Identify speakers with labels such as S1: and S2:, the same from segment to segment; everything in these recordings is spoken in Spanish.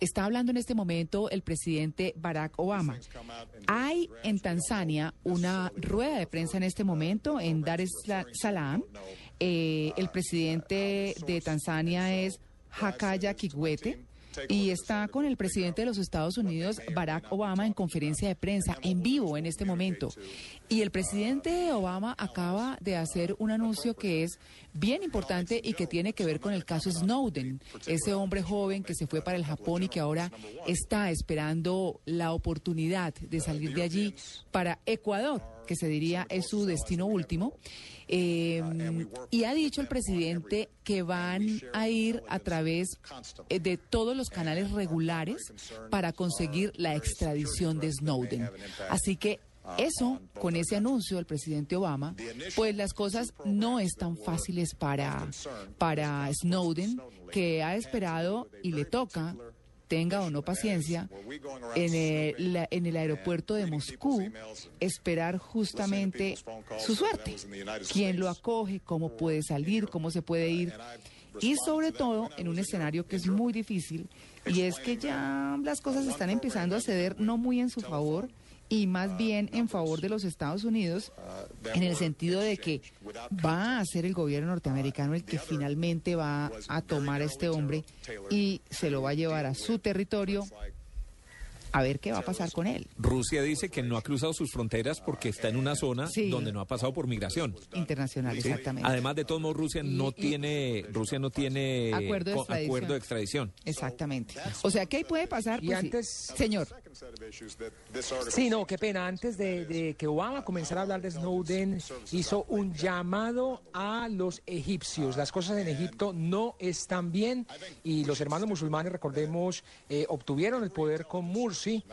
S1: Está hablando en este momento el presidente Barack Obama. Hay en Tanzania una rueda de prensa en este momento en Dar es Salaam. Eh, el presidente de Tanzania es Hakaya Kikwete y está con el presidente de los Estados Unidos, Barack Obama, en conferencia de prensa en vivo en este momento. Y el presidente Obama acaba de hacer un anuncio que es bien importante y que tiene que ver con el caso Snowden, ese hombre joven que se fue para el Japón y que ahora está esperando la oportunidad de salir de allí para Ecuador, que se diría es su destino último. Eh, y ha dicho el presidente que van a ir a través eh, de todos los canales regulares para conseguir la extradición de Snowden. Así que eso, con ese anuncio del presidente Obama, pues las cosas no están fáciles para, para Snowden, que ha esperado y le toca tenga o no paciencia, en el, en el aeropuerto de Moscú, esperar justamente su suerte. ¿Quién lo acoge? ¿Cómo puede salir? ¿Cómo se puede ir? Y sobre todo en un escenario que es muy difícil, y es que ya las cosas están empezando a ceder no muy en su favor y más bien en favor de los Estados Unidos, en el sentido de que va a ser el gobierno norteamericano el que finalmente va a tomar a este hombre y se lo va a llevar a su territorio a ver qué va a pasar con él.
S2: Rusia dice que no ha cruzado sus fronteras porque está en una zona donde no ha pasado por migración
S1: internacional, exactamente.
S2: Además de todo modo, Rusia no tiene Rusia no tiene
S1: acuerdo
S2: de, extradición.
S1: Exactamente. O sea, ¿qué puede pasar?
S3: Y
S1: pues
S3: antes,
S1: señor.
S3: Sí, no, qué pena. Antes de, que Obama comenzara a hablar de Snowden, hizo un llamado a los egipcios. Las cosas en Egipto no están bien y los hermanos musulmanes, recordemos, eh, obtuvieron el poder con Mursi sí,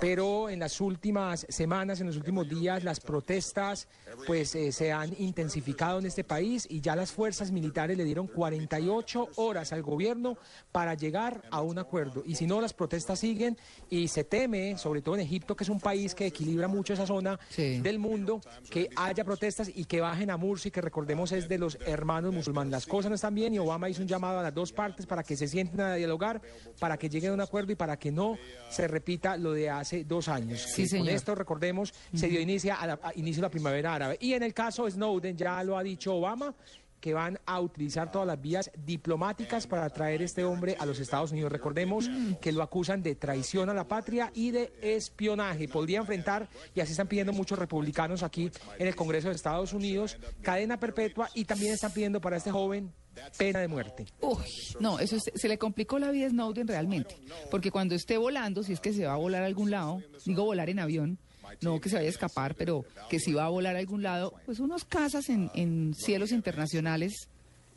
S3: pero en las últimas semanas, en los últimos días, las protestas pues eh, se han intensificado en este país y ya las fuerzas militares le dieron 48 horas al gobierno para llegar a un acuerdo. Y si no, las protestas siguen y se teme, sobre todo en Egipto, que es un país que equilibra mucho esa zona del mundo, que haya protestas y que bajen a Mursi, que recordemos es de los hermanos musulmanes. Las cosas no están bien y Obama hizo un llamado a las dos partes para que se sienten a dialogar, para que lleguen a un acuerdo y para que no se repita lo de hace dos años.
S1: Sí, Con
S3: esto, recordemos, se dio inicio a, la, inicio la primavera árabe. Y en el caso Snowden, ya lo ha dicho Obama, que van a utilizar todas las vías diplomáticas para traer este hombre a los Estados Unidos. Recordemos que lo acusan de traición a la patria y de espionaje. Podría enfrentar, y así están pidiendo muchos republicanos aquí en el Congreso de Estados Unidos, cadena perpetua y también están pidiendo para este joven pena de muerte.
S1: Uy, no, eso se le complicó la vida a Snowden realmente, porque cuando esté volando, si es que se va a volar a algún lado, digo volar en avión, no que se vaya a escapar, pero que si va a volar a algún lado, pues unos casas en, en cielos internacionales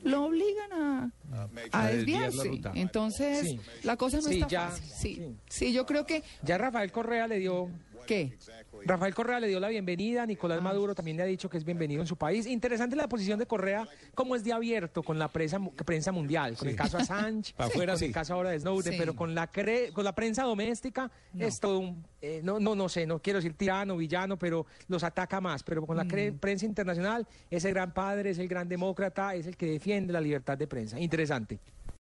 S1: lo obligan a, a desviarse. Entonces, la cosa no está fácil. Sí, sí, yo creo que...
S3: Ya Rafael Correa le dio
S1: ¿Qué?
S3: Rafael Correa le dio la bienvenida, Nicolás ah. Maduro también le ha dicho que es bienvenido en su país. Interesante la posición de Correa, como es de abierto con la prensa, prensa mundial, con el caso Assange, con el caso ahora de Snowden, pero con la, con la prensa doméstica es todo un, eh, no, no, no sé, no quiero decir tirano, villano, pero los ataca más. Pero con la mm. prensa internacional es el gran padre, es el gran demócrata, es el que defiende la libertad de prensa. Interesante.